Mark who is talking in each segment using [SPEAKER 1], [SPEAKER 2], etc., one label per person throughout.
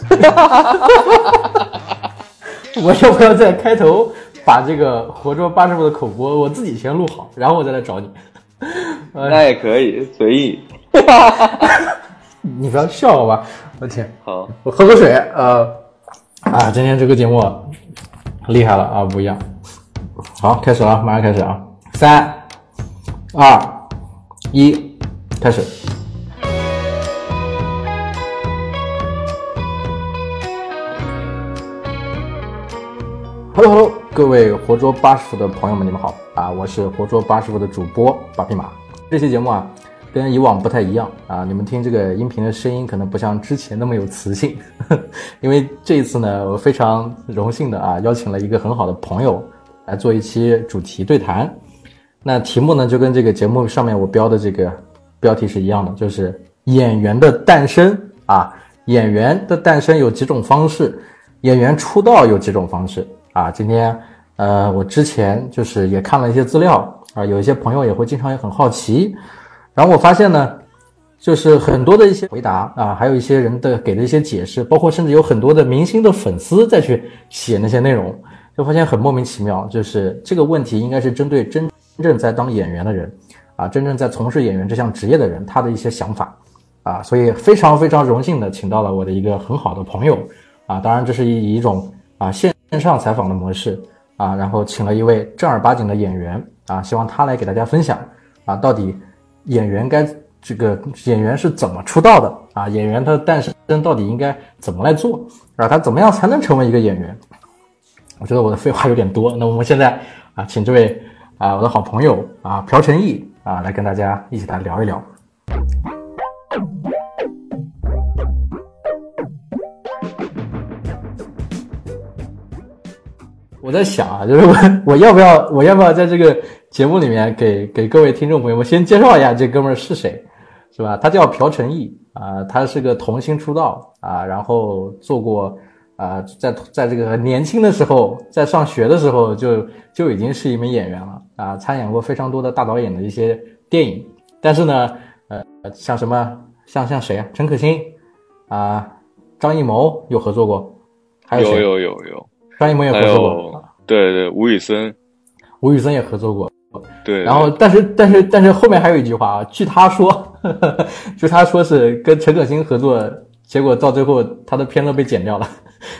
[SPEAKER 1] 我要不要在开头把这个活捉八师傅的口播我自己先录好，然后我再来找你？
[SPEAKER 2] 那也可以，随意。
[SPEAKER 1] 你不要笑好吧？我天，
[SPEAKER 2] 好，
[SPEAKER 1] 我喝口水。呃，啊，今天这个节目厉害了啊，不一样。好，开始了，马上开始啊！三、二、一，开始。Hello Hello，各位活捉八师傅的朋友们，你们好啊！我是活捉八师傅的主播八匹马。这期节目啊，跟以往不太一样啊，你们听这个音频的声音可能不像之前那么有磁性，因为这一次呢，我非常荣幸的啊，邀请了一个很好的朋友来做一期主题对谈。那题目呢，就跟这个节目上面我标的这个标题是一样的，就是演员的诞生啊，演员的诞生有几种方式，演员出道有几种方式。啊，今天，呃，我之前就是也看了一些资料啊，有一些朋友也会经常也很好奇，然后我发现呢，就是很多的一些回答啊，还有一些人的给的一些解释，包括甚至有很多的明星的粉丝再去写那些内容，就发现很莫名其妙。就是这个问题应该是针对真正在当演员的人啊，真正在从事演员这项职业的人他的一些想法啊，所以非常非常荣幸的请到了我的一个很好的朋友啊，当然这是以一种啊现。线上采访的模式啊，然后请了一位正儿八经的演员啊，希望他来给大家分享啊，到底演员该这个演员是怎么出道的啊？演员他的诞生到底应该怎么来做啊？他怎么样才能成为一个演员？我觉得我的废话有点多，那我们现在啊，请这位啊我的好朋友啊朴成义啊来跟大家一起来聊一聊。我在想啊，就是我我要不要我要不要在这个节目里面给给各位听众朋友们先介绍一下这哥们儿是谁，是吧？他叫朴成义啊，他是个童星出道啊，然后做过啊，在在这个年轻的时候，在上学的时候就就已经是一名演员了啊，参演过非常多的大导演的一些电影，但是呢，呃，像什么像像谁啊？陈可辛啊，张艺谋有合作过，还有
[SPEAKER 2] 有有有有。
[SPEAKER 1] 张艺谋也合作过，
[SPEAKER 2] 对对，吴宇森，
[SPEAKER 1] 吴宇森也合作过，
[SPEAKER 2] 对。
[SPEAKER 1] 然后，但是但是但是后面还有一句话啊，据他说，就他说是跟陈可辛合作，结果到最后他的片子被剪掉了。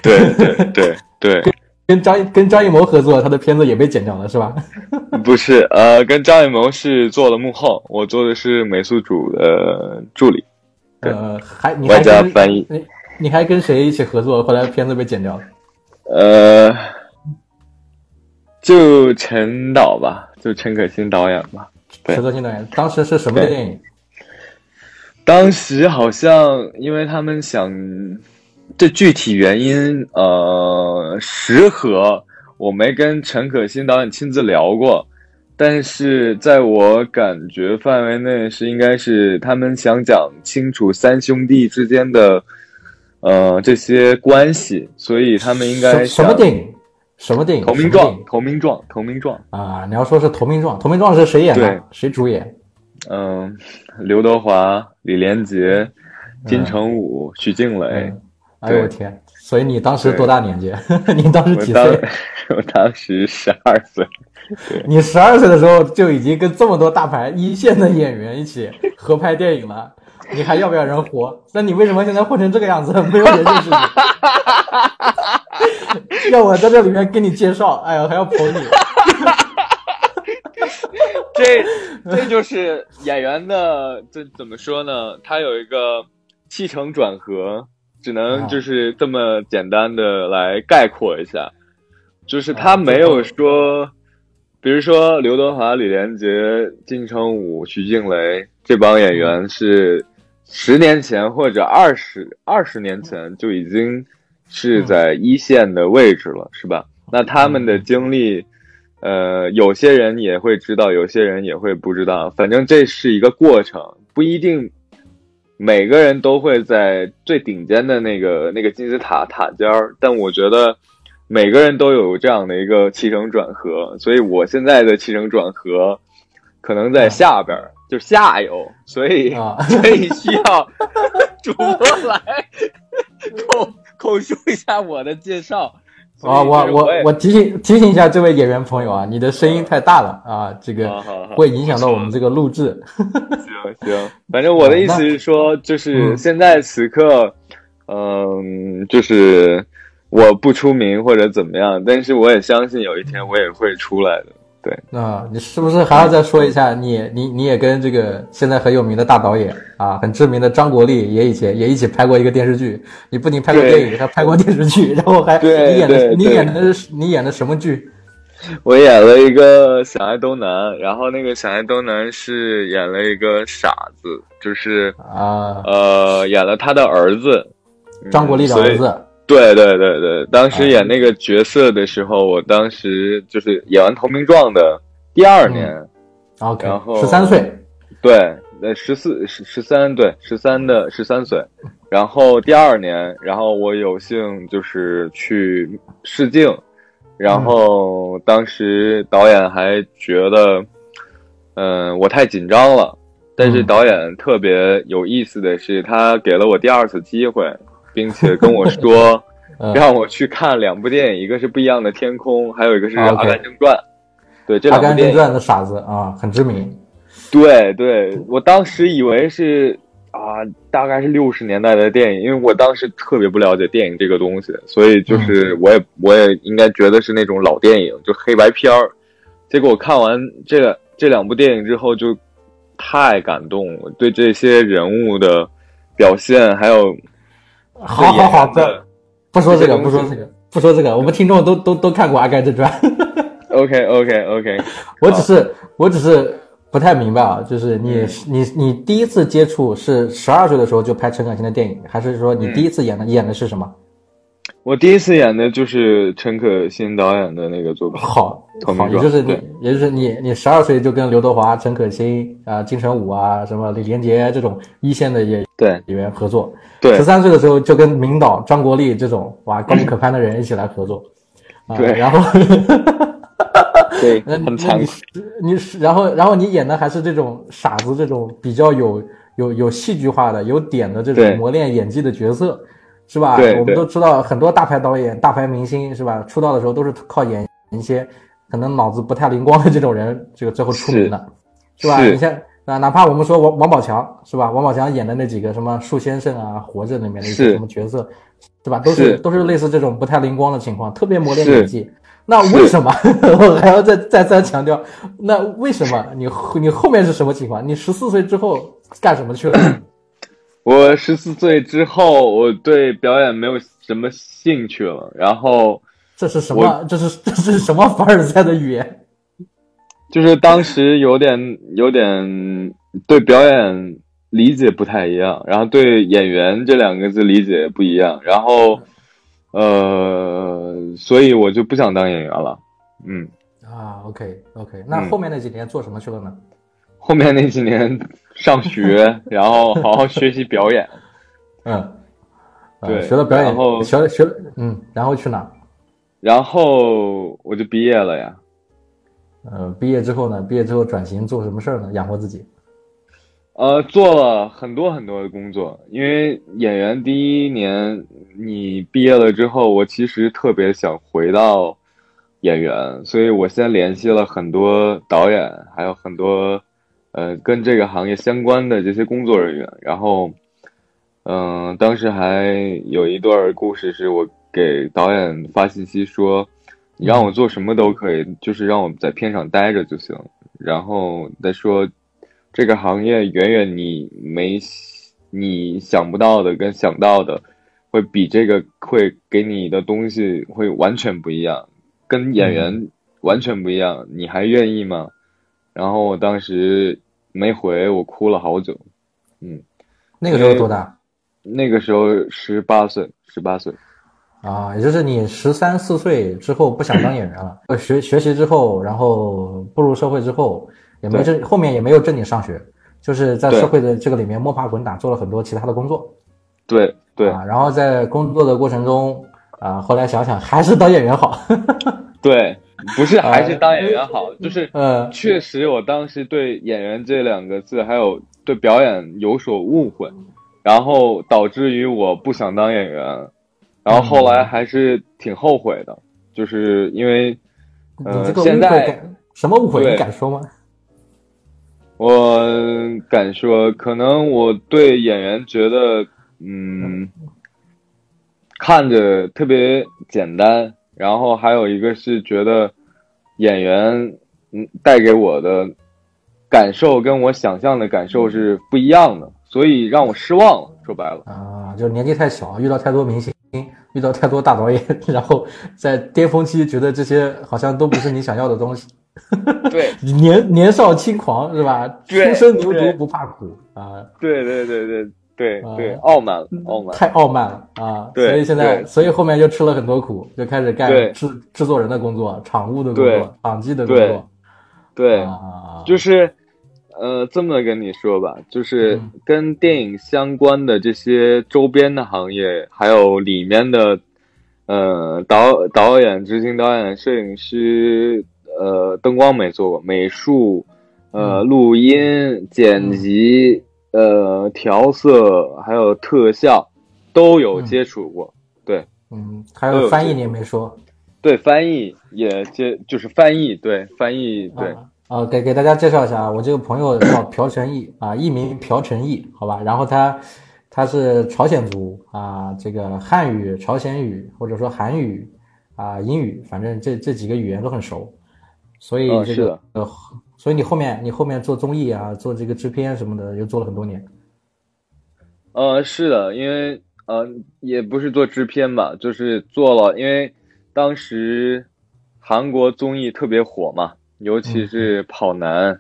[SPEAKER 2] 对对对对，
[SPEAKER 1] 跟张跟张艺谋合作，他的片子也被剪掉了，是吧？
[SPEAKER 2] 不是，呃，跟张艺谋是做了幕后，我做的是美术组的助理。
[SPEAKER 1] 呃，还你
[SPEAKER 2] 外加翻译，
[SPEAKER 1] 你你还跟谁一起合作？后来片子被剪掉了。
[SPEAKER 2] 呃，就陈导吧，就陈可辛导演吧。
[SPEAKER 1] 陈可辛导演当时是什么电影？
[SPEAKER 2] 当时好像因为他们想，这具体原因呃，实和我没跟陈可辛导演亲自聊过，但是在我感觉范围内是应该是他们想讲清楚三兄弟之间的。呃，这些关系，所以他们应该
[SPEAKER 1] 什么电影？什么电影？
[SPEAKER 2] 投名状，投名状，投名状
[SPEAKER 1] 啊！你要说是投名状，投名状是谁演的？谁主演？
[SPEAKER 2] 嗯，刘德华、李连杰、金城武、徐静蕾。
[SPEAKER 1] 哎呦我天！所以你当时多大年纪？你当时几岁？
[SPEAKER 2] 我当时十二岁。
[SPEAKER 1] 你十二岁的时候就已经跟这么多大牌一线的演员一起合拍电影了。你还要不要人活？那你为什么现在混成这个样子？没有人认识你，要我在这里面给你介绍？哎呀，还要捧你？
[SPEAKER 2] 这这就是演员的，这怎么说呢？他有一个起承转合，只能就是这么简单的来概括一下，就是他没有说，比如说刘德华、李连杰、金城武、徐静蕾这帮演员是。十年前或者二十二十年前就已经是在一线的位置了，是吧？那他们的经历，呃，有些人也会知道，有些人也会不知道。反正这是一个过程，不一定每个人都会在最顶尖的那个那个金字塔塔尖儿。但我觉得每个人都有这样的一个起承转合，所以我现在的起承转合可能在下边儿。就是下游，所以所以需要主播来 口口述一下我的介绍。
[SPEAKER 1] 啊，我我我提醒提醒一下这位演员朋友啊，你的声音太大了啊，这个会影响到我们这个录制。
[SPEAKER 2] 行行，反正我的意思是说，就是现在此刻，嗯，就是我不出名或者怎么样，但是我也相信有一天我也会出来的。对，
[SPEAKER 1] 那你是不是还要再说一下？你你你也跟这个现在很有名的大导演啊，很知名的张国立也以前也一起拍过一个电视剧。你不仅拍过电影，还拍过电视剧，然后还你演的你演的是你演的什么剧？
[SPEAKER 2] 我演了一个《想爱东南》，然后那个《想爱东南》是演了一个傻子，就是
[SPEAKER 1] 啊
[SPEAKER 2] 呃演了他的儿子，
[SPEAKER 1] 张国立的儿子。
[SPEAKER 2] 对对对对，当时演那个角色的时候，我当时就是演完《投名状》的第二年
[SPEAKER 1] ，OK，
[SPEAKER 2] 然后
[SPEAKER 1] 十三岁，
[SPEAKER 2] 对，呃，十四十十三，对，十三的十三岁，然后第二年，然后我有幸就是去试镜，然后当时导演还觉得，嗯，我太紧张了，但是导演特别有意思的是，他给了我第二次机会。并且跟我说，让我去看两部电影，一个是不一样的天空，还有一个是《阿甘正传》。对，这两部电影。阿甘
[SPEAKER 1] 正传的傻子啊，很知名。
[SPEAKER 2] 对对，我当时以为是啊，大概是六十年代的电影，因为我当时特别不了解电影这个东西，所以就是我也我也应该觉得是那种老电影，就黑白片儿。结果我看完这这两部电影之后，就太感动了，对这些人物的表现还有。
[SPEAKER 1] 好好好，不不说这个，不说这个，不说这个。我们听众都都都看过《阿甘正传》。
[SPEAKER 2] OK OK OK，
[SPEAKER 1] 我只是我只是不太明白啊，就是你你你第一次接触是十二岁的时候就拍陈可辛的电影，还是说你第一次演的演的是什么？
[SPEAKER 2] 我第一次演的就是陈可辛导演的那个作品。
[SPEAKER 1] 好，好，也就是你，也就是你，你十二岁就跟刘德华、陈可辛啊、金城武啊、什么李连杰这种一线的演
[SPEAKER 2] 对
[SPEAKER 1] 演员合作。
[SPEAKER 2] 对，
[SPEAKER 1] 十三岁的时候就跟名导张国立这种哇高不可攀的人一起来合作。
[SPEAKER 2] 对，
[SPEAKER 1] 然后，
[SPEAKER 2] 对，很残酷。
[SPEAKER 1] 你然后然后你演的还是这种傻子，这种比较有有有戏剧化的、有点的这种磨练演技的角色。是吧？我们都知道很多大牌导演、大牌明星，是吧？出道的时候都是靠演一些可能脑子不太灵光的这种人，这个最后出名的，是吧？你像啊，哪怕我们说王王宝强，是吧？王宝强演的那几个什么树先生啊、活着里面的一些什么角色，是吧？都是都是类似这种不太灵光的情况，特别磨练演技。那为什么 我还要再再三强调？那为什么你你后面是什么情况？你十四岁之后干什么去了？
[SPEAKER 2] 我十四岁之后，我对表演没有什么兴趣了。然后，
[SPEAKER 1] 这是什么？这是这是什么凡尔赛的语言？
[SPEAKER 2] 就是当时有点有点对表演理解不太一样，然后对演员这两个字理解不一样，然后呃，所以我就不想当演员了。嗯
[SPEAKER 1] 啊，OK OK，那后面那几年做什么去了呢？
[SPEAKER 2] 后面那几年上学，然后好好学习表演。
[SPEAKER 1] 嗯，
[SPEAKER 2] 对，
[SPEAKER 1] 学了表演，
[SPEAKER 2] 然后
[SPEAKER 1] 学学嗯，然后去哪？
[SPEAKER 2] 然后我就毕业了呀。
[SPEAKER 1] 呃，毕业之后呢？毕业之后转型做什么事儿呢？养活自己？
[SPEAKER 2] 呃，做了很多很多的工作。因为演员第一年你毕业了之后，我其实特别想回到演员，所以我先联系了很多导演，还有很多。呃，跟这个行业相关的这些工作人员，然后，嗯，当时还有一段故事，是我给导演发信息说，你让我做什么都可以，就是让我在片场待着就行。然后他说，这个行业远远你没你想不到的，跟想到的，会比这个会给你的东西会完全不一样，跟演员完全不一样，你还愿意吗？然后我当时没回，我哭了好久。嗯，
[SPEAKER 1] 那个时候多大？
[SPEAKER 2] 那个时候十八岁，十八岁。
[SPEAKER 1] 啊，也就是你十三四岁之后不想当演员了。呃，学学习之后，然后步入社会之后，也没正后面也没有正经上学，就是在社会的这个里面摸爬滚打，做了很多其他的工作。
[SPEAKER 2] 对对。
[SPEAKER 1] 啊，然后在工作的过程中，啊，后来想想还是当演员好。
[SPEAKER 2] 对。不是，还是当演员好。就是，呃，确实，我当时对演员这两个字，还有对表演有所误会，然后导致于我不想当演员。然后后来还是挺后悔的，就是因为，
[SPEAKER 1] 你
[SPEAKER 2] 呃
[SPEAKER 1] 这，个
[SPEAKER 2] 现在
[SPEAKER 1] 什么误会？你敢说吗？
[SPEAKER 2] 我敢说，可能我对演员觉得，嗯，看着特别简单，然后还有一个是觉得演员，嗯，带给我的感受跟我想象的感受是不一样的，所以让我失望了。说白了，
[SPEAKER 1] 啊，就是年纪太小，遇到太多明星，遇到太多大导演，然后在巅峰期觉得这些好像都不是你想要的东西。
[SPEAKER 2] 对，
[SPEAKER 1] 年年少轻狂是吧？
[SPEAKER 2] 对
[SPEAKER 1] 初生牛犊不怕苦啊，
[SPEAKER 2] 对对对对对
[SPEAKER 1] 啊
[SPEAKER 2] 对，傲慢了，傲慢。
[SPEAKER 1] 太傲慢了啊！
[SPEAKER 2] 对
[SPEAKER 1] 所以现在，所以后面就吃了很多苦，就开始干
[SPEAKER 2] 对
[SPEAKER 1] 制制作人的工作、场务的工作、场记的工作。
[SPEAKER 2] 对，
[SPEAKER 1] 啊，
[SPEAKER 2] 就是，呃，这么跟你说吧，就是
[SPEAKER 1] 嗯
[SPEAKER 2] 跟电影相关的这些周边的行业，还有里面的，呃，导导演、执行导演、摄影师，呃，灯光没做过，美术，呃，
[SPEAKER 1] 嗯
[SPEAKER 2] 录音、剪辑，呃，调色，还有特效，都有
[SPEAKER 1] 嗯
[SPEAKER 2] 接触过。对
[SPEAKER 1] 嗯，还
[SPEAKER 2] 有
[SPEAKER 1] 翻译你也没说。
[SPEAKER 2] 对，翻译也接，就是翻译，对翻译，对。
[SPEAKER 1] 啊，呃，给给大家介绍一下啊，我这个朋友叫朴成义啊，艺名朴成义，好吧，然后他他是朝鲜族啊，这个汉语、朝鲜语或者说韩语啊、英语，反正这这几个语言都很熟，所以这个、
[SPEAKER 2] 嗯是的
[SPEAKER 1] 呃，所以你后面你后面做综艺啊，做这个制片什么的，又做了很多年。
[SPEAKER 2] 呃，是的，因为呃，也不是做制片吧，就是做了，因为当时韩国综艺特别火嘛，尤其是《跑男》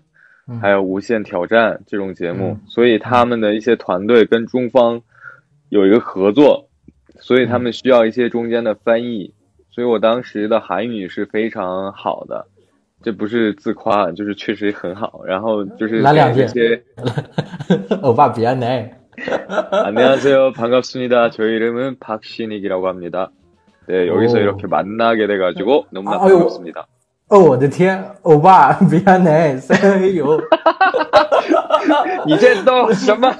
[SPEAKER 1] 嗯
[SPEAKER 2] 还有《无限挑战》这种节目，
[SPEAKER 1] 嗯
[SPEAKER 2] 所以他们的一些团队跟中方有一个合作，所以他们需要一些中间的翻译，所以我当时的韩语是非常好的。这不是自夸，就是确实很好。然后就是
[SPEAKER 1] 来两句
[SPEAKER 2] 给这些
[SPEAKER 1] 欧巴别来。
[SPEAKER 2] 안녕하세요. 반갑습니다. 저희 이름은 박신익이라고 합니다. 네, 여기서
[SPEAKER 1] 오.
[SPEAKER 2] 이렇게 만나게 돼가지고 너무나
[SPEAKER 1] 아, 아유.
[SPEAKER 2] 반갑습니다.
[SPEAKER 1] 哦，我的天，欧巴别来，塞哟，
[SPEAKER 2] 你这都什么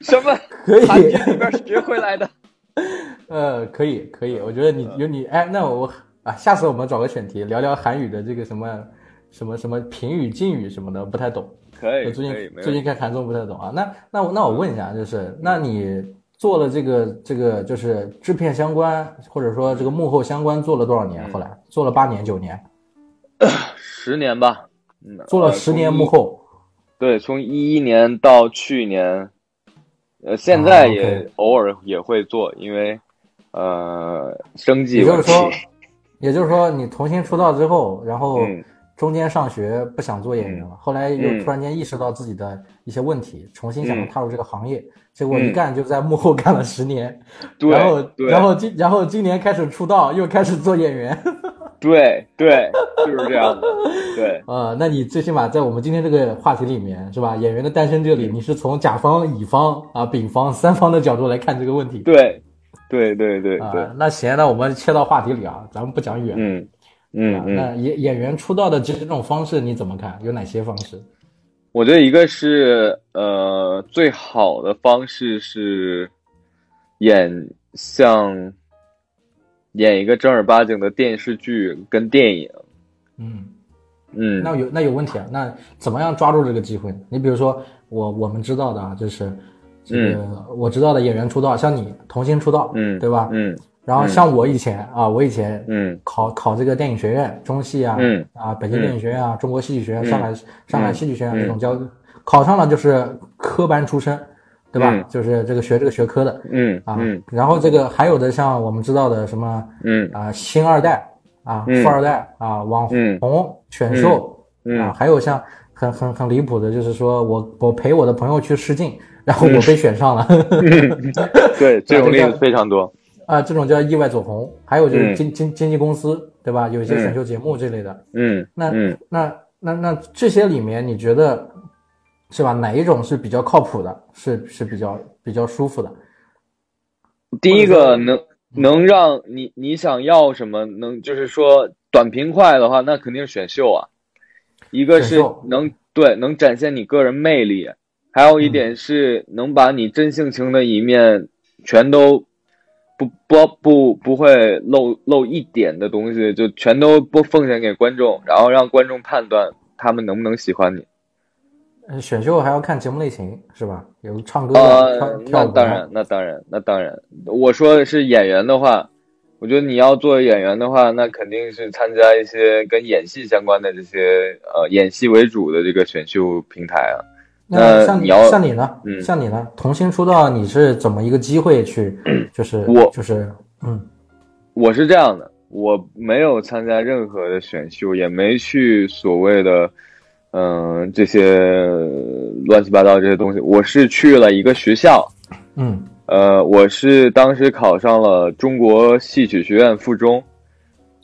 [SPEAKER 2] 什么
[SPEAKER 1] 可以。
[SPEAKER 2] 韩剧里边学回来的？
[SPEAKER 1] 呃，可以可以，我觉得你有你哎，那我 啊，下次我们找个选题聊聊韩语的这个什么什么什么平语、敬语什么的，不太懂。
[SPEAKER 2] 可以，
[SPEAKER 1] 最，近最近。看韩综不太懂啊。那那我那我问一下，就是那你做了这个这个就是制片相关，或者说这个幕后相关做了多少年？
[SPEAKER 2] 嗯
[SPEAKER 1] 后来做了八年九年，
[SPEAKER 2] 十年吧，
[SPEAKER 1] 做了十年幕。后。
[SPEAKER 2] 对，从一一年到去年，呃，现
[SPEAKER 1] 啊
[SPEAKER 2] 在也偶尔也会做，因为呃，生计问题。
[SPEAKER 1] 也就是说，也就是说，你重新出道之后，然后
[SPEAKER 2] 嗯
[SPEAKER 1] 中间上学不想做演员了，后来又
[SPEAKER 2] 嗯
[SPEAKER 1] 突然间意识到自己的一些问题，重新想踏入这个行业，结果一
[SPEAKER 2] 嗯
[SPEAKER 1] 干就在幕后干了十年，
[SPEAKER 2] 对
[SPEAKER 1] 然后然后今然后今年开始出道，又开始做演员，
[SPEAKER 2] 对对，就是这样的。对，
[SPEAKER 1] 呃，那你最起码在我们今天这个话题里面，是吧？演员的诞生这里，你是从甲方、乙方啊、丙方三方的角度来看这个问题。
[SPEAKER 2] 对，对对对
[SPEAKER 1] 啊、
[SPEAKER 2] 对，
[SPEAKER 1] 那行，那我们切到话题里啊，咱们不讲远。
[SPEAKER 2] 嗯嗯
[SPEAKER 1] 那演演员出道的这这种方式你怎么看？有哪些方式？
[SPEAKER 2] 我觉得一个是呃，最好的方式是演像演一个正儿八经的电视剧跟电影，
[SPEAKER 1] 嗯，
[SPEAKER 2] 嗯
[SPEAKER 1] 那有那有问题啊？那怎么样抓住这个机会呢？你比如说我我们知道的啊，就是这个、我知道的演员出道，像你童星出道，
[SPEAKER 2] 嗯
[SPEAKER 1] 对吧？
[SPEAKER 2] 嗯
[SPEAKER 1] 然后像我以前啊，我以前
[SPEAKER 2] 嗯
[SPEAKER 1] 考考这个电影学院，中戏啊，
[SPEAKER 2] 嗯
[SPEAKER 1] 啊，北京电影学院啊，中国戏剧学院，
[SPEAKER 2] 嗯
[SPEAKER 1] 上海上海戏剧学院
[SPEAKER 2] 嗯
[SPEAKER 1] 这种教考上了就是科班出身，对吧？
[SPEAKER 2] 嗯
[SPEAKER 1] 就是这个学这个学科的啊。
[SPEAKER 2] 嗯啊
[SPEAKER 1] 然后这个还有的像我们知道的什么
[SPEAKER 2] 嗯
[SPEAKER 1] 啊，星二代啊，
[SPEAKER 2] 嗯
[SPEAKER 1] 富二代啊，网
[SPEAKER 2] 嗯
[SPEAKER 1] 红、选秀
[SPEAKER 2] 嗯
[SPEAKER 1] 啊，还有像很很很离谱的，就是说我我陪我的朋友去试镜，然后我被选上了。
[SPEAKER 2] 对，这种例子非常多。
[SPEAKER 1] 啊，这种叫意外走红，还有就是
[SPEAKER 2] 嗯
[SPEAKER 1] 经经经纪公司，对吧？有一些
[SPEAKER 2] 嗯
[SPEAKER 1] 选秀节目这类的。
[SPEAKER 2] 嗯
[SPEAKER 1] 那
[SPEAKER 2] 嗯
[SPEAKER 1] 那那那这些里面，你觉得是吧？哪一种是比较靠谱的？是是比较比较舒服的？
[SPEAKER 2] 第一个能能让你你想要什么，能就是说短平快的话，那肯定是选秀啊。一个是能对能展现你个人魅力，还有一
[SPEAKER 1] 嗯
[SPEAKER 2] 点是能把你真性情的一面全都不不不不会漏漏一点的东西，就全都不奉献给观众，然后让观众判断他们能不能喜欢你。
[SPEAKER 1] 选秀还要看节目类型是吧？有唱歌跳。
[SPEAKER 2] 那当然，那当然，那当然。我说的是演员的话，我觉得你要做演员的话，那肯定是参加一些跟演戏相关的这些呃演戏为主的这个选秀平台啊。
[SPEAKER 1] 那像
[SPEAKER 2] 你要
[SPEAKER 1] 像你呢？嗯，像你呢？童星出道你是怎么一个机会去？就是
[SPEAKER 2] 我
[SPEAKER 1] 就是嗯，
[SPEAKER 2] 我是这样的，我没有参加任何的选秀，也没去所谓的。嗯，这些乱七八糟这些东西，我是去了一个学校，
[SPEAKER 1] 嗯，
[SPEAKER 2] 呃，我是当时考上了中国戏曲学院附中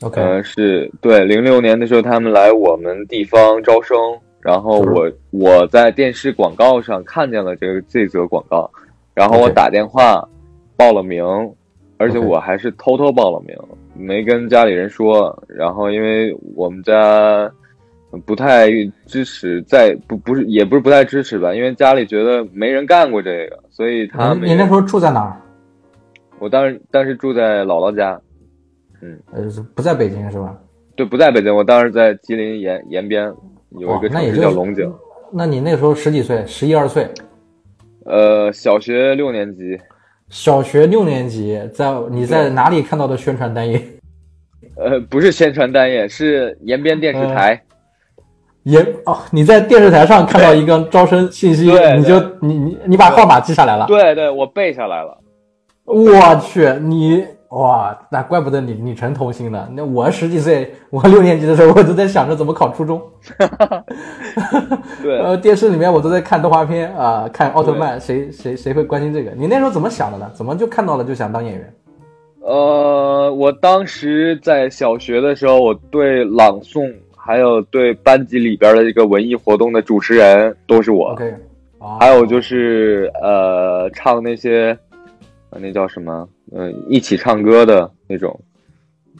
[SPEAKER 1] ，OK，
[SPEAKER 2] 是对，零六年的时候他们来我们地方招生，然后我我在电视广告上看见了这个这则广告，然后我打电话报了名，而且我还是偷偷报了名，没跟家里人说，然后因为我们家。不太支持，在不不是也不是不太支持吧，因为家里觉得没人干过这个，所以他。
[SPEAKER 1] 你那时候住在哪儿？
[SPEAKER 2] 我当时当时住在姥姥家，嗯，
[SPEAKER 1] 呃，不在北京是吧？
[SPEAKER 2] 对，不在北京，我当时在吉林延延边有一个城市叫龙井。
[SPEAKER 1] 那你那时候十几岁？十一二岁？
[SPEAKER 2] 呃，小学六年级。
[SPEAKER 1] 小学六年级，在你在哪里看到的宣传单页？
[SPEAKER 2] 呃，不是宣传单页，是延边电视台。
[SPEAKER 1] 延哦，你在电视台上看到一个招生信息，你就你你你把号码记下来了？
[SPEAKER 2] 对对，我背下来了。
[SPEAKER 1] 我去，你哇，那怪不得你你成童星了。那我十几岁，我六年级的时候，我都在想着怎么考初中。
[SPEAKER 2] 对，
[SPEAKER 1] 呃，电视里面我都在看动画片啊，看奥特曼，谁谁谁会关心这个？你那时候怎么想的呢？怎么就看到了就想当演员？
[SPEAKER 2] 呃，我当时在小学的时候，我对朗诵。还有对班级里边的一个文艺活动的主持人都是我，还有就是呃唱那些，那叫什么？嗯，一起唱歌的那种，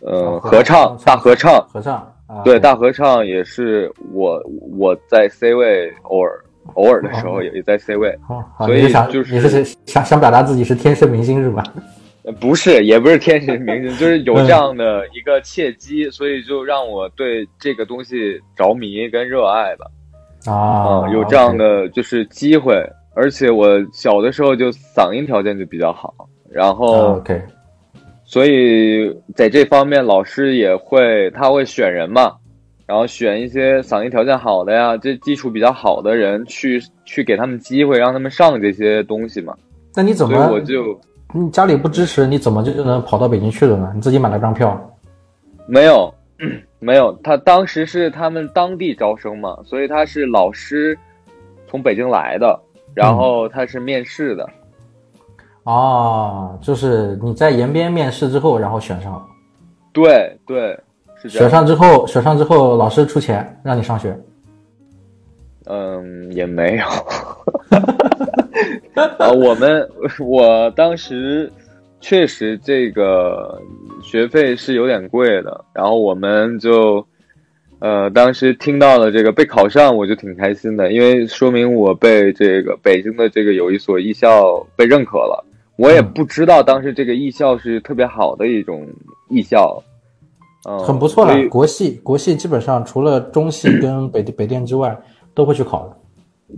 [SPEAKER 2] 呃，合唱大合唱，
[SPEAKER 1] 合唱，
[SPEAKER 2] 对，大合唱也是我我在 C 位，偶尔偶尔的时候也在 C 位，所以就是
[SPEAKER 1] 你是想想表达自己是天生明星是吧？
[SPEAKER 2] 不是，也不是天生明星，就是有这样的一个契机，所以就让我对这个东西着迷跟热爱吧。
[SPEAKER 1] 啊，
[SPEAKER 2] 有这样的就是机会，而且我小的时候就嗓音条件就比较好，然后
[SPEAKER 1] ，OK，
[SPEAKER 2] 所以在这方面老师也会他会选人嘛，然后选一些嗓音条件好的呀，这基础比较好的人去去给他们机会，让他们上这些东西嘛。
[SPEAKER 1] 那你怎么？
[SPEAKER 2] 我就。
[SPEAKER 1] 你家里不支持，你怎么就就能跑到北京去了呢？你自己买了张票？
[SPEAKER 2] 没有，没有。他当时是他们当地招生嘛，所以他是老师从北京来的，然后他是面试的。
[SPEAKER 1] 哦，就是你在延边面试之后，然后选上了。
[SPEAKER 2] 对对，是
[SPEAKER 1] 选上之后，选上之后，老师出钱让你上学。
[SPEAKER 2] 嗯，也没有。啊，我们我当时确实这个学费是有点贵的，然后我们就呃，当时听到了这个被考上，我就挺开心的，因为说明我被这个北京的这个有一所艺校被认可了。我也不知道当时这个艺校是特别好的一种艺校，嗯，
[SPEAKER 1] 很不错了。国系国系基本上除了中戏 跟北北电之外，都会去考的。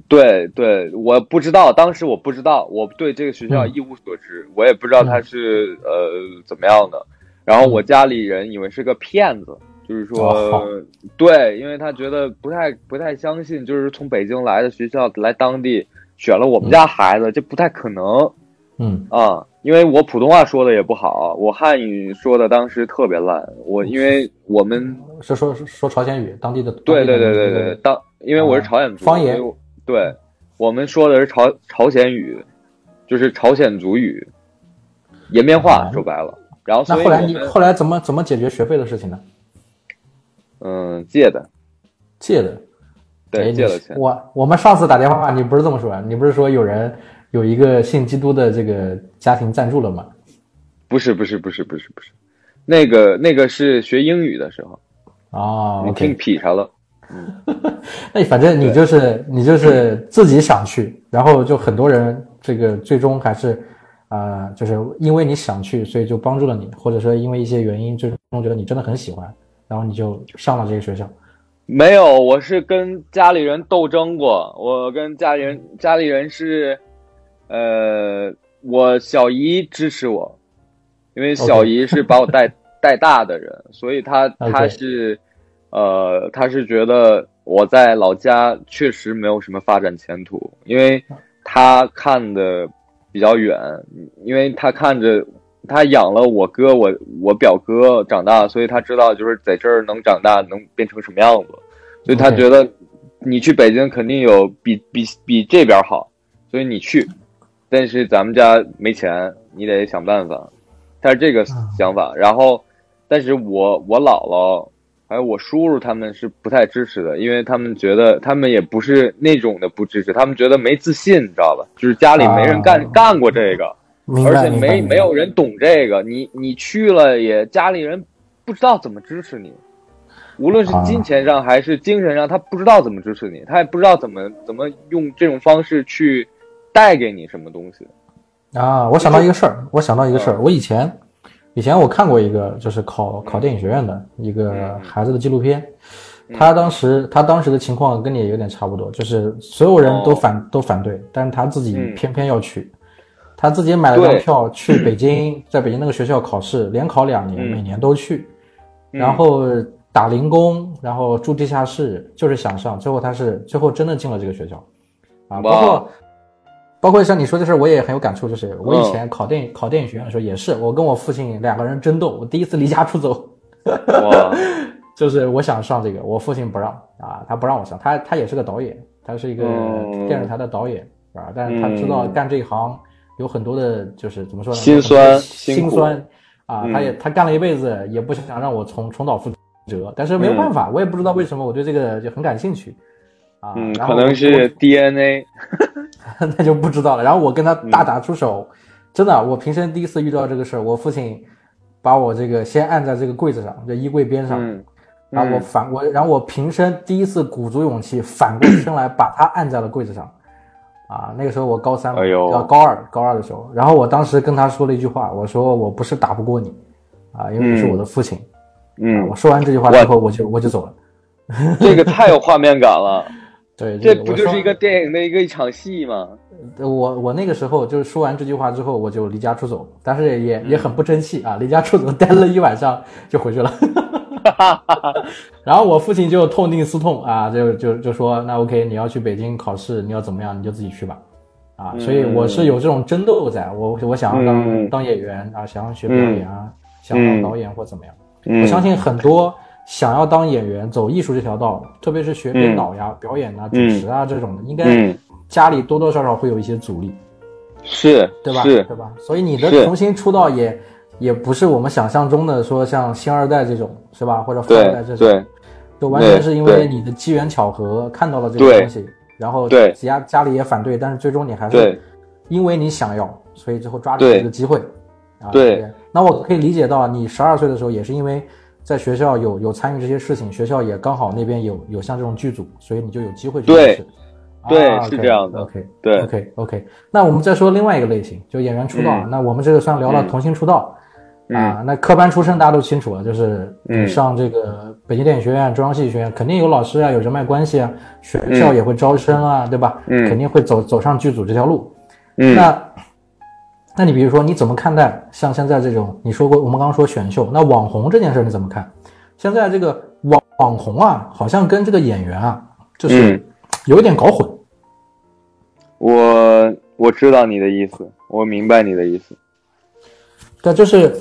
[SPEAKER 2] 对对，我不知道，当时我不知道，我对这个学校一无所知，我也不知道他是呃怎么样的。然后我家里人以为是个骗子，就是说，对，因为他觉得不太不太相信，就是从北京来的学校来当地选了我们家孩子，这不太可能。
[SPEAKER 1] 嗯
[SPEAKER 2] 啊，因为我普通话说的也不好，我汉语说的当时特别烂。我因为我们
[SPEAKER 1] 是说说朝鲜语，当地的
[SPEAKER 2] 对对对对对，当因为我是朝鲜族
[SPEAKER 1] 方言。
[SPEAKER 2] 对，我们说的是朝朝鲜语，就是朝鲜族语，延边话说白了。然后，
[SPEAKER 1] 那后来你后来怎么怎么解决学费的事情呢？
[SPEAKER 2] 嗯，借的，
[SPEAKER 1] 借的，
[SPEAKER 2] 对，借了钱。
[SPEAKER 1] 我我们上次打电话，你不是这么说，你不是说有人有一个信基督的这个家庭赞助了吗？
[SPEAKER 2] 不是不是不是不是不是，那个那个是学英语的时候
[SPEAKER 1] 啊，
[SPEAKER 2] 你听劈柴了。
[SPEAKER 1] 那反正你就是你就是自己想去，然后就很多人这个最终还是，啊，就是因为你想去，所以就帮助了你，或者说因为一些原因，最终觉得你真的很喜欢，然后你就上了这个学校。
[SPEAKER 2] 没有，我是跟家里人斗争过。我跟家里人，家里人是，呃，我小姨支持我，因为小姨是把我带 带大的人，所以她她是，呃，她是觉得我在老家确实没有什么发展前途，因为她看的比较远，因为她看着。他养了我哥，我我表哥长大，所以他知道就是在这儿能长大，能变成什么样子，所以他觉得你去北京肯定有比比比这边好，所以你去，但是咱们家没钱，你得想办法，他是这个想法。然后，但是我我姥姥还有我叔叔他们是不太支持的，因为他们觉得他们也不是那种的不支持，他们觉得没自信，你知道吧？就是家里没人干干过这个。而且没没有人懂这个，你你去了也家里人不知道怎么支持你，无论是金钱上还是精神上，他不知道怎么支持你，他也不知道怎么怎么用这种方式去带给你什么东西。
[SPEAKER 1] 啊，我想到一个事儿，我想到一个事儿，我以前以前我看过一个就是考考电影学院的一个孩子的纪录片，他当时他当时的情况跟你有点差不多，就是所有人都反都反对，但是他自己偏偏要去。他自己买了张票去北京，在北京那个学校考试，连考两年，每年都去，然后打零工，然后住地下室，就是想上。最后他是最后真的进了这个学校，啊，包括包括像你说的事我也很有感触。就是我以前考电影考电影学院的时候，也是我跟我父亲两个人争斗，我第一次离家出走，就是我想上这个，我父亲不让啊，他不让我上。他他也是个导演，他是一个电视台的导演啊，但是他知道干这一行。有很多的，就是怎么说呢？
[SPEAKER 2] 心
[SPEAKER 1] 酸，心酸啊！他也他干了一辈子，也不想让我重重蹈覆辙，但是没有办法，我也不知道为什么我对这个就很感兴趣啊。
[SPEAKER 2] 嗯，可能是 DNA，
[SPEAKER 1] 那就不知道了。然后我跟他大打出手，真的，我平生第一次遇到这个事儿。我父亲把我这个先按在这个柜子上，就衣柜边上，然后我反我，然后我平生第一次鼓足勇气反过身来把他按在了柜子上。啊，那个时候我高三，哎呦高二，高二的时候，然后我当时跟他说了一句话，我说我不是打不过你，啊，因为你是我的父亲，
[SPEAKER 2] 嗯，
[SPEAKER 1] 我说完这句话之后，我就我就走了，
[SPEAKER 2] 这个太有画面感了，
[SPEAKER 1] 对，
[SPEAKER 2] 这不就是一个电影的一个一场戏吗？
[SPEAKER 1] 我我那个时候就是说完这句话之后，我就离家出走，但是也也很不争气啊，离家出走待了一晚上就回去了。哈哈，然后我父亲就痛定思痛啊，就就就说那 OK，你要去北京考试，你要怎么样你就自己去吧，啊，所以我是有这种争斗在，我我想要当当演员啊，想要学表演啊，想当导演或怎么样，我相信很多想要当演员走艺术这条道，特别是学编导呀、表演啊、主持啊这种的，应该家里多多少少会有一些阻力，
[SPEAKER 2] 是，
[SPEAKER 1] 对吧？
[SPEAKER 2] 是，
[SPEAKER 1] 对吧？所以你的重新出道也。也不是我们想象中的说像星二代这种是吧，或者富二代这种，
[SPEAKER 2] 对，
[SPEAKER 1] 就完全是因为你的机缘巧合看到了这个东西，然后家家里也反对，但是最终你还是因为你想要，所以最后抓住这个机会。啊。
[SPEAKER 2] 对，
[SPEAKER 1] 那我可以理解到你十二岁的时候也是因为在学校有有参与这些事情，学校也刚好那边有有像这种剧组，所以你就有机会去
[SPEAKER 2] 试。对，是这样的。
[SPEAKER 1] OK，对，OK，OK。那我们再说另外一个类型，就演员出道。那我们这个算聊了童星出道。啊，那科班出身大家都清楚了，就是上这个北京电影学院、中央戏剧学院，肯定有老师啊，有人脉关系啊，学校也会招生啊，对吧？嗯，肯定会走走上剧组这条路。
[SPEAKER 2] 嗯，
[SPEAKER 1] 那，那你比如说你怎么看待像现在这种你说过我们刚刚说选秀，那网红这件事你怎么看？现在这个网网红啊，好像跟这个演员啊，就是有点搞混。
[SPEAKER 2] 我我知道你的意思，我明白你的意思。
[SPEAKER 1] 对，就是。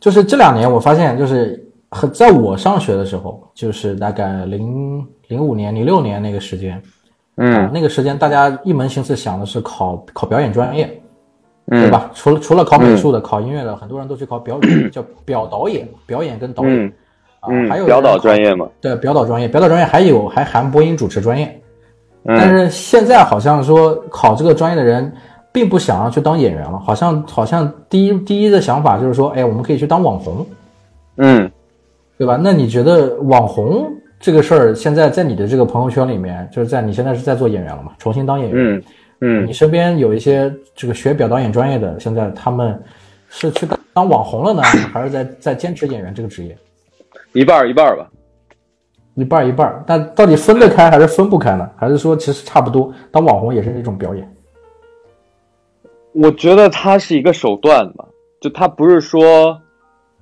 [SPEAKER 1] 就是这两年，我发现就是和在我上学的时候，就是大概零零五年、零六年那个时间，
[SPEAKER 2] 嗯，
[SPEAKER 1] 那个时间大家一门心思想的是考考表演专业，对吧？除了除了考美术的、考音乐的，很多人都去考表演，叫表导演，表演跟导演啊，还有
[SPEAKER 2] 表导专业嘛？
[SPEAKER 1] 对，表导专业，表导专业还有还含播音主持专业，但是现在好像说考这个专业的人。并不想要去当演员了，好像好像第一第一的想法就是说，哎，我们可以去当网红，
[SPEAKER 2] 嗯，
[SPEAKER 1] 对吧？那你觉得网红这个事儿，现在在你的这个朋友圈里面，就是在你现在是在做演员了嘛？重新当演员，
[SPEAKER 2] 嗯，嗯
[SPEAKER 1] 你，身边有一些这个学表导演专业的，现在他们是去当当网红了呢，还是在在坚持演员这个职业？
[SPEAKER 2] 一半儿一半儿吧。
[SPEAKER 1] 一半儿一半儿，但到底分得开还是分不开呢？还是说其实差不多，当网红也是一种表演？
[SPEAKER 2] 我觉得它是一个手段吧，就它不是说，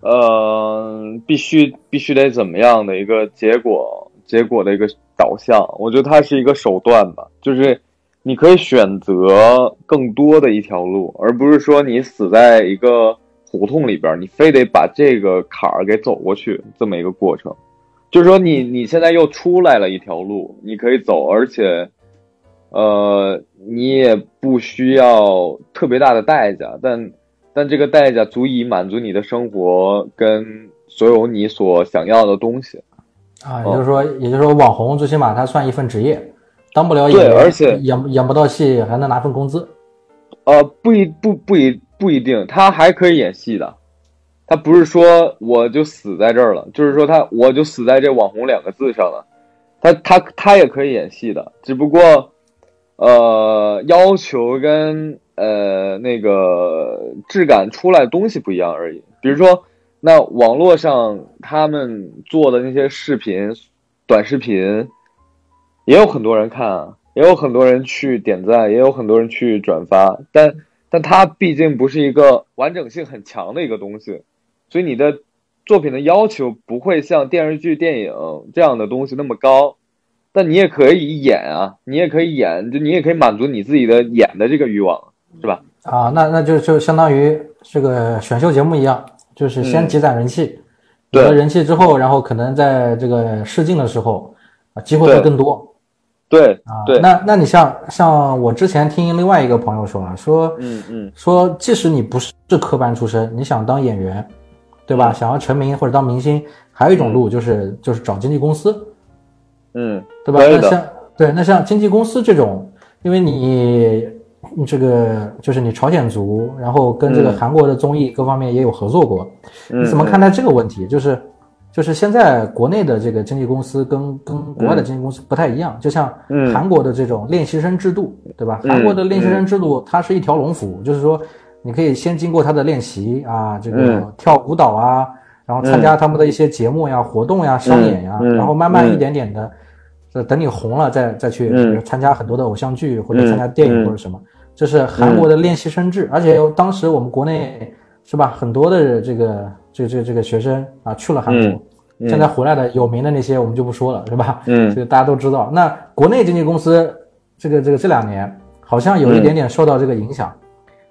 [SPEAKER 2] 呃，必须必须得怎么样的一个结果，结果的一个导向。我觉得它是一个手段吧，就是你可以选择更多的一条路，而不是说你死在一个胡同里边，你非得把这个坎儿给走过去这么一个过程。就是说你你现在又出来了一条路，你可以走，而且。呃，你也不需要特别大的代价，但但这个代价足以满足你的生活跟所有你所想要的东西。
[SPEAKER 1] 啊，也就是说，也就是说，网红最起码他算一份职业，当不了演员，
[SPEAKER 2] 对而且
[SPEAKER 1] 演演不到戏还能拿份工资。
[SPEAKER 2] 呃，不一不不一不一定，他还可以演戏的，他不是说我就死在这儿了，就是说他我就死在这网红两个字上了，他他他也可以演戏的，只不过。呃，要求跟呃那个质感出来东西不一样而已。比如说，那网络上他们做的那些视频、短视频，也有很多人看啊，也有很多人去点赞，也有很多人去转发。但但它毕竟不是一个完整性很强的一个东西，所以你的作品的要求不会像电视剧、电影这样的东西那么高。但你也可以演啊，你也可以演，就你也可以满足你自己的演的这个欲望，是吧？
[SPEAKER 1] 啊，那那就就相当于这个选秀节目一样，就是先积攒人气，有了人气之后，然后可能在这个试镜的时候啊，机会会更多。
[SPEAKER 2] 对
[SPEAKER 1] 啊，
[SPEAKER 2] 对，
[SPEAKER 1] 那那你像像我之前听另外一个朋友说啊，说
[SPEAKER 2] 嗯嗯，
[SPEAKER 1] 说即使你不是科班出身，你想当演员，对吧？想要成名或者当明星，还有一种路就是就是找经纪公司。
[SPEAKER 2] 嗯，
[SPEAKER 1] 对吧？那像对，那像经纪公司这种，因为你你这个就是你朝鲜族，然后跟这个韩国的综艺各方面也有合作过，
[SPEAKER 2] 嗯、
[SPEAKER 1] 你怎么看待这个问题？就是就是现在国内的这个经纪公司跟跟国外的经纪公司不太一样，就像韩国的这种练习生制度，对吧？韩国的练习生制度它是一条龙服务，就是说你可以先经过他的练习啊，这个跳舞蹈啊。然后参加他们的一些节目呀、活动呀、商演呀，然后慢慢一点点的，这等你红了再再去参加很多的偶像剧或者参加电影或者什么，这是韩国的练习生制。而且当时我们国内是吧，很多的这个这这这个学生啊去了韩国，现在回来的有名的那些我们就不说了，是吧？
[SPEAKER 2] 嗯，
[SPEAKER 1] 这个大家都知道。那国内经纪公司这个这个这两年好像有一点点受到这个影响。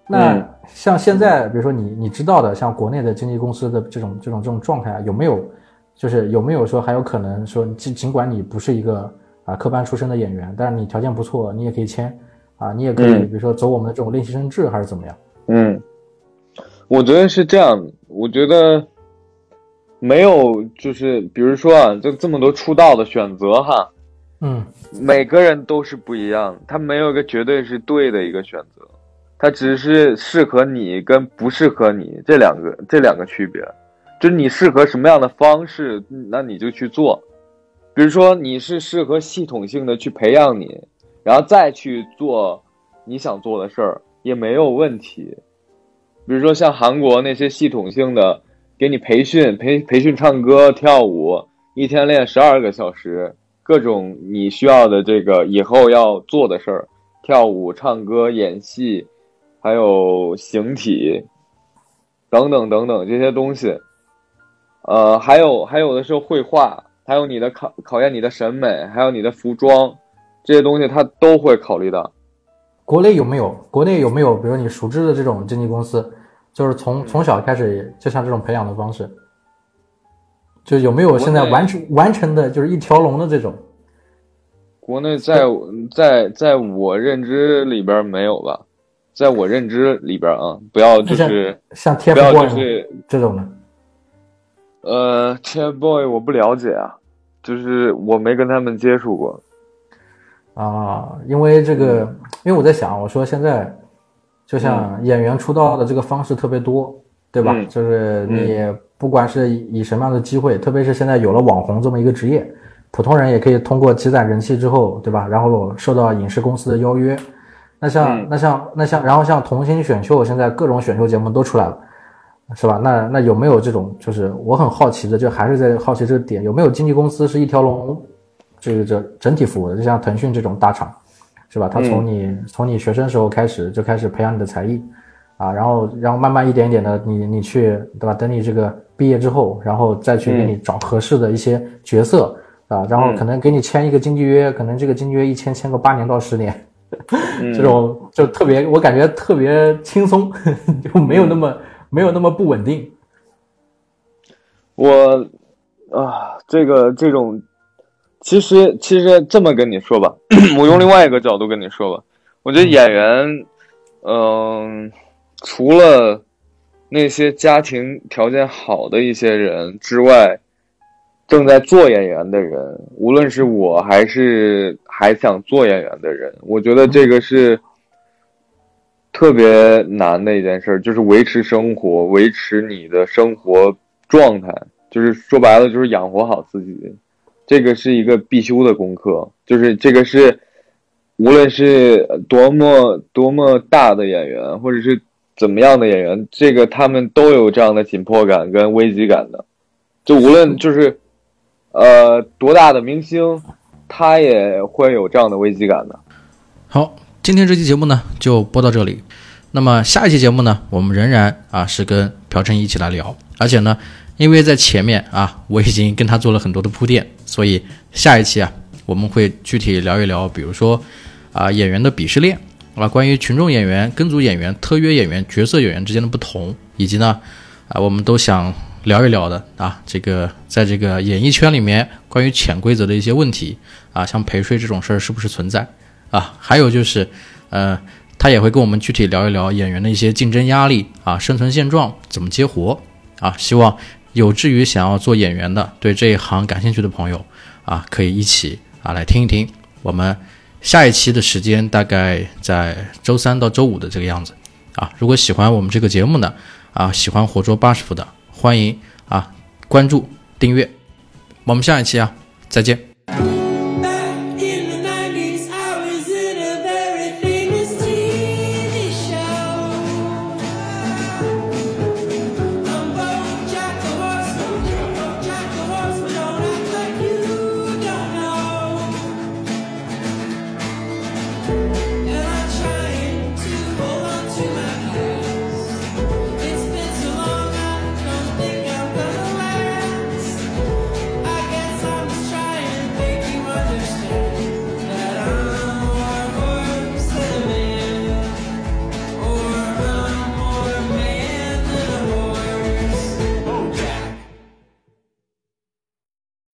[SPEAKER 1] 那像现在，比如说你你知道的，像国内的经纪公司的这种这种这种状态啊，有没有，就是有没有说还有可能说，尽尽管你不是一个啊科班出身的演员，但是你条件不错，你也可以签啊，你也可以，比如说走我们的这种练习生制，还是怎么样？
[SPEAKER 2] 嗯，我觉得是这样，我觉得没有，就是比如说啊，就这么多出道的选择哈，
[SPEAKER 1] 嗯，
[SPEAKER 2] 每个人都是不一样，他没有一个绝对是对的一个选择。他只是适合你跟不适合你这两个这两个区别，就是你适合什么样的方式，那你就去做。比如说你是适合系统性的去培养你，然后再去做你想做的事儿也没有问题。比如说像韩国那些系统性的给你培训培培训唱歌跳舞，一天练十二个小时，各种你需要的这个以后要做的事儿，跳舞、唱歌、演戏。还有形体，等等等等这些东西，呃，还有还有的时候绘画，还有你的考考验你的审美，还有你的服装，这些东西他都会考虑到。
[SPEAKER 1] 国内有没有？国内有没有？比如你熟知的这种经纪公司，就是从从小开始，就像这种培养的方式，就有没有现在完成完成的，就是一条龙的这种？
[SPEAKER 2] 国内在在在我认知里边没有吧？在我认知里边啊，不要就是
[SPEAKER 1] 像
[SPEAKER 2] 不要就是
[SPEAKER 1] 这种的。
[SPEAKER 2] 呃，TFBOY 我不了解啊，就是我没跟他们接触过。
[SPEAKER 1] 啊，因为这个，因为我在想，我说现在就像演员出道的这个方式特别多，对吧？
[SPEAKER 2] 嗯
[SPEAKER 1] 就是你不管是以什么样的机会，特别是现在有了网红这么一个职业，普通人也可以通过积攒人气之后，对吧？然后受到影视公司的邀约。那像那像那像，然后像童星选秀，现在各种选秀节目都出来了，是吧？那那有没有这种，就是我很好奇的，就还是在好奇这个点，有没有经纪公司是一条龙，这个这整体服务的？就像腾讯这种大厂，是吧？他从你从你学生时候开始就开始培养你的才艺，啊，然后然后慢慢一点一点的，你你去对吧？等你这个毕业之后，然后再去给你找合适的一些角色啊，然后可能给你签一个经纪约，可能这个经纪约一签签个八年到十年。这种就特别，我感觉特别轻松，就没有那么没有那么不稳定。
[SPEAKER 2] 我啊，这个这种，其实其实这么跟你说吧，我用另外一个角度跟你说吧，我觉得演员，嗯，除了那些家庭条件好的一些人之外。正在做演员的人，无论是我还是还想做演员的人，我觉得这个是特别难的一件事，就是维持生活，维持你的生活状态，就是说白了就是养活好自己，这个是一个必修的功课，就是这个是无论是多么多么大的演员，或者是怎么样的演员，这个他们都有这样的紧迫感跟危机感的，就无论就是。呃，多大的明星，他也会有这样的危机感的。
[SPEAKER 1] 好，今天这期节目呢就播到这里。那么下一期节目呢，我们仍然啊是跟朴成一起来聊。而且呢，因为在前面啊我已经跟他做了很多的铺垫，所以下一期啊我们会具体聊一聊，比如说啊演员的鄙视链啊，关于群众演员、跟组演员、特约演员、角色演员之间的不同，以及呢啊我们都想。聊一聊的啊，这个在这个演艺圈里面关于潜规则的一些问题啊，像陪睡这种事儿是不是存在啊？还有就是，呃，他也会跟我们具体聊一聊演员的一些竞争压力啊、生存现状怎么接活啊。希望有志于想要做演员的、对这一行感兴趣的朋友啊，可以一起啊来听一听。我们下一期的时间大概在周三到周五的这个样子啊。如果喜欢我们这个节目呢，啊，喜欢活捉八师傅的。欢迎啊，关注订阅，我们下一期啊，再见。